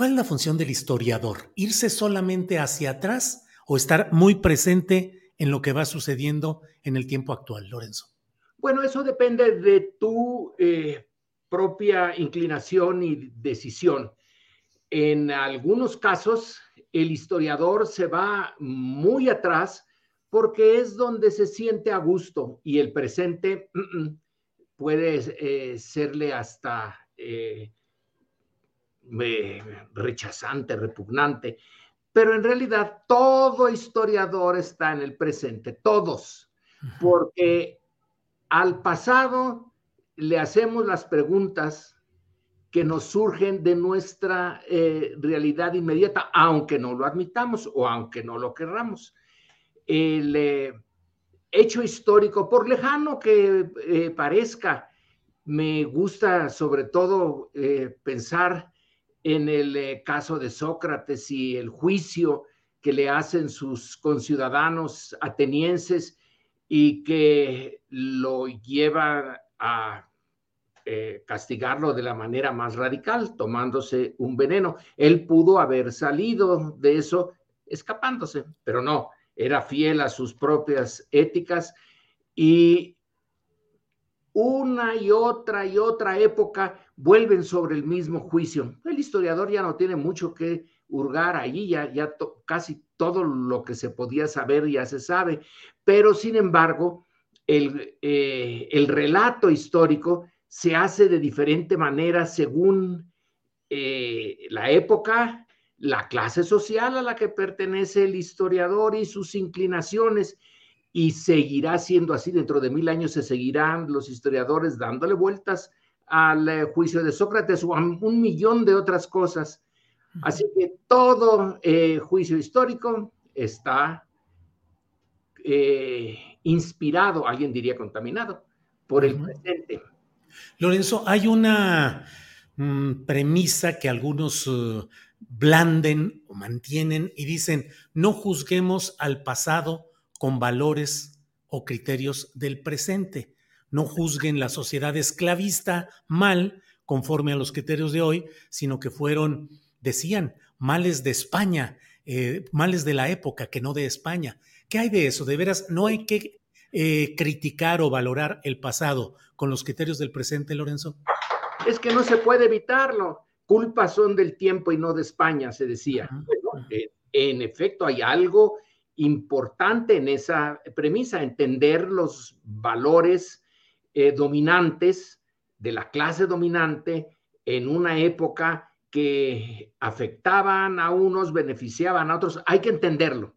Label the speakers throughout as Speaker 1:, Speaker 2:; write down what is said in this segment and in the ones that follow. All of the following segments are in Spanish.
Speaker 1: ¿Cuál es la función del historiador? ¿Irse solamente hacia atrás o estar muy presente en lo que va sucediendo en el tiempo actual, Lorenzo?
Speaker 2: Bueno, eso depende de tu eh, propia inclinación y decisión. En algunos casos, el historiador se va muy atrás porque es donde se siente a gusto y el presente puede eh, serle hasta eh, rechazante, repugnante. Pero en realidad todo historiador está en el presente, todos, porque al pasado le hacemos las preguntas que nos surgen de nuestra eh, realidad inmediata, aunque no lo admitamos o aunque no lo querramos. El eh, hecho histórico, por lejano que eh, parezca, me gusta sobre todo pensar en el eh, caso de Sócrates y el juicio que le hacen sus conciudadanos atenienses y que lo lleva a eh, castigarlo de la manera más radical, tomándose un veneno. Él pudo haber salido de eso escapándose, pero no, era fiel a sus propias éticas y una y otra y otra época vuelven sobre el mismo juicio. El historiador ya no tiene mucho que hurgar allí, ya, ya casi todo lo que se podía saber ya se sabe, pero sin embargo, el, eh, el relato histórico se hace de diferente manera según eh, la época, la clase social a la que pertenece el historiador y sus inclinaciones y seguirá siendo así. Dentro de mil años se seguirán los historiadores dándole vueltas al eh, juicio de Sócrates o a un millón de otras cosas. Así que todo eh, juicio histórico está eh, inspirado, alguien diría contaminado, por el presente.
Speaker 1: Lorenzo, hay una mm, premisa que algunos blanden o mantienen y dicen, no juzguemos al pasado con valores o criterios del presente. No juzguen la sociedad esclavista mal conforme a los criterios de hoy, sino que fueron, decían, males de España, eh, males de la época, que no de España. ¿Qué hay de eso? De veras, no hay que eh, criticar o valorar el pasado con los criterios del presente, Lorenzo.
Speaker 2: Es que no se puede evitarlo. Culpas son del tiempo y no de España, se decía. Bueno, eh, en efecto, hay algo importante en esa premisa, entender los valores eh, dominantes de la clase dominante en una época que afectaban a unos, beneficiaban a otros. Hay que entenderlo,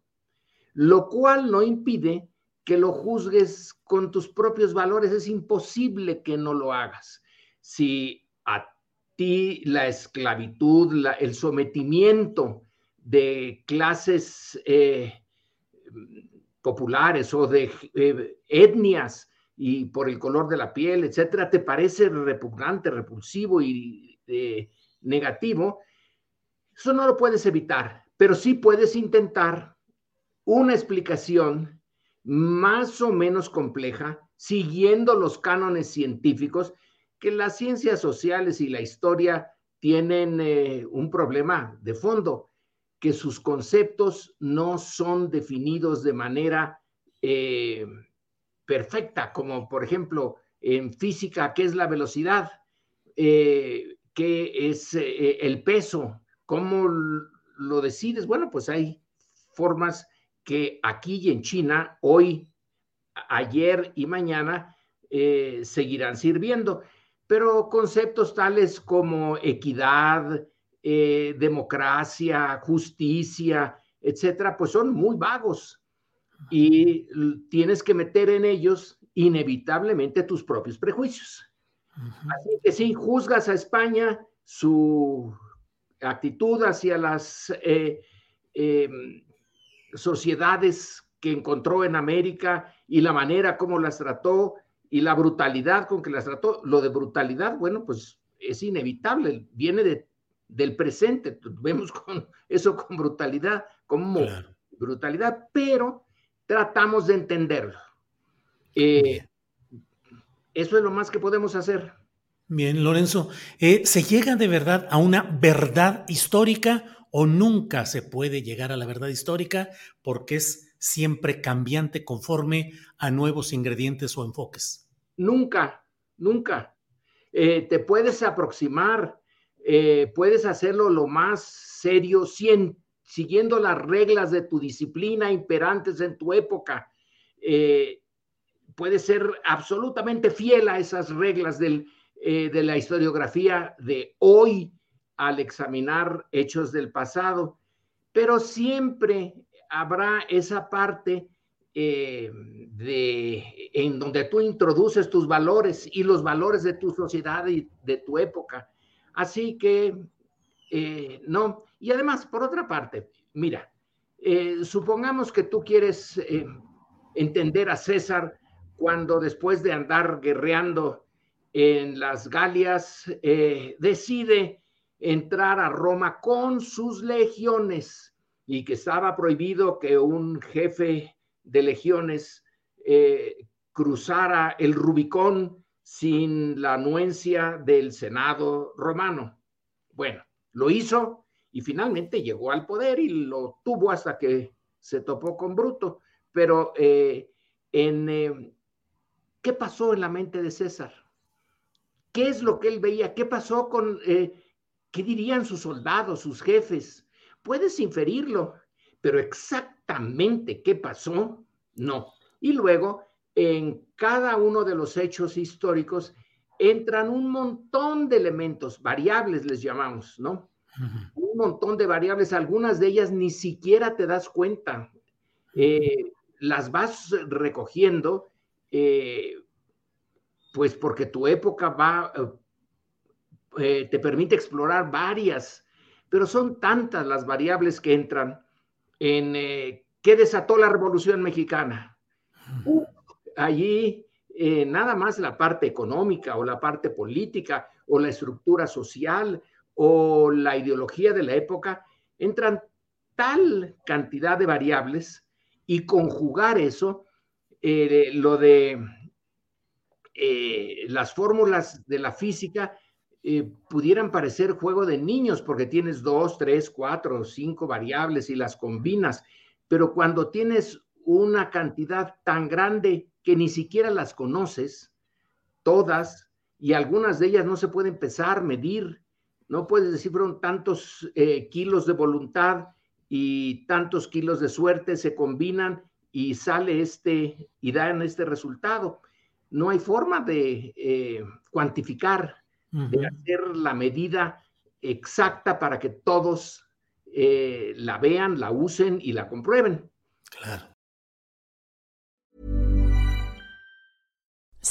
Speaker 2: lo cual no impide que lo juzgues con tus propios valores. Es imposible que no lo hagas. Si a ti la esclavitud, la- el sometimiento de clases eh, populares o de eh, etnias y por el color de la piel, etcétera, te parece repugnante, repulsivo y eh, negativo, eso no lo puedes evitar, pero sí puedes intentar una explicación más o menos compleja, siguiendo los cánones científicos, que las ciencias sociales y la historia tienen eh, un problema de fondo. Que sus conceptos no son definidos de manera eh, perfecta, como por ejemplo en física, ¿qué es la velocidad? Eh, ¿Qué es eh, el peso? ¿Cómo lo decides? Bueno, pues hay formas que aquí y en China, hoy, ayer y mañana, seguirán sirviendo. Pero conceptos tales como equidad, eh, democracia, justicia, etcétera, pues son muy vagos. Y tienes que meter en ellos inevitablemente tus propios prejuicios. Así que si juzgas a España, su actitud hacia las eh, em, sociedades que encontró en América y la manera como las trató y la brutalidad con que las trató, lo de brutalidad, bueno, pues es inevitable, viene de del presente. Vemos con eso con brutalidad, como brutalidad, pero tratamos de entenderlo. Eh, eso es lo más que podemos hacer.
Speaker 1: Bien, Lorenzo, eh, ¿se llega de verdad a una verdad histórica o nunca se puede llegar a la verdad histórica porque es siempre cambiante conforme a nuevos ingredientes o enfoques?
Speaker 2: Nunca, nunca. Eh, te puedes aproximar, eh, puedes hacerlo lo más serio, siguiendo las reglas de tu disciplina imperantes en tu época. Eh, puedes ser absolutamente fiel a esas reglas eh, de la historiografía de hoy al examinar hechos del pasado, pero siempre habrá esa parte de, en donde tú introduces tus valores y los valores de tu sociedad y de tu época. Así que, eh, no. Y además, por otra parte, mira, eh, supongamos que tú quieres eh, entender a César cuando después de andar guerreando en las Galias, decide entrar a Roma con sus legiones y que estaba prohibido que un jefe de legiones cruzara el Rubicón sin la anuencia del Senado romano. Bueno, lo hizo y finalmente llegó al poder y lo tuvo hasta que se topó con Bruto. Pero eh, eh, ¿qué pasó en la mente de César? ¿Qué es lo que él veía? ¿Qué pasó con, eh, qué dirían sus soldados, sus jefes? Puedes inferirlo, pero exactamente qué pasó, no. Y luego en cada uno de los hechos históricos entran un montón de elementos, variables les llamamos, ¿no? Un montón de variables, algunas de ellas ni siquiera te das cuenta. Eh, las vas recogiendo, eh, pues porque tu época va, eh, te permite explorar varias, pero son tantas las variables que entran en qué desató la Revolución Mexicana allí eh, nada más la parte económica o la parte política o la estructura social o la ideología de la época, entran tal cantidad de variables y conjugar eso, eh, lo de eh, las fórmulas de la física pudieran parecer juego de niños porque tienes dos, tres, cuatro, cinco variables y las combinas, pero cuando tienes una cantidad tan grande que ni siquiera las conoces, todas, y algunas de ellas no se pueden empezar, medir, no puedes decir, fueron tantos eh, kilos de voluntad y tantos kilos de suerte se combinan y sale este y dan este resultado. No hay forma de eh, cuantificar, de hacer la medida exacta para que todos eh, la vean, la usen y la comprueben.
Speaker 1: Claro.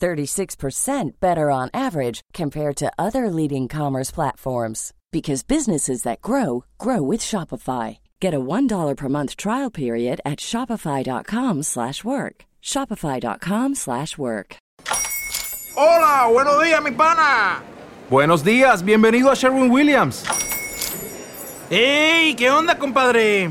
Speaker 3: 36% better on average compared to other leading commerce platforms because businesses that grow grow with Shopify. Get a $1 per month trial period at shopify.com slash work. Shopify.com slash work.
Speaker 4: Hola, buenos días, mi pana.
Speaker 5: Buenos días, bienvenido a Sherwin Williams.
Speaker 4: ¡Ey! ¿Qué onda, compadre?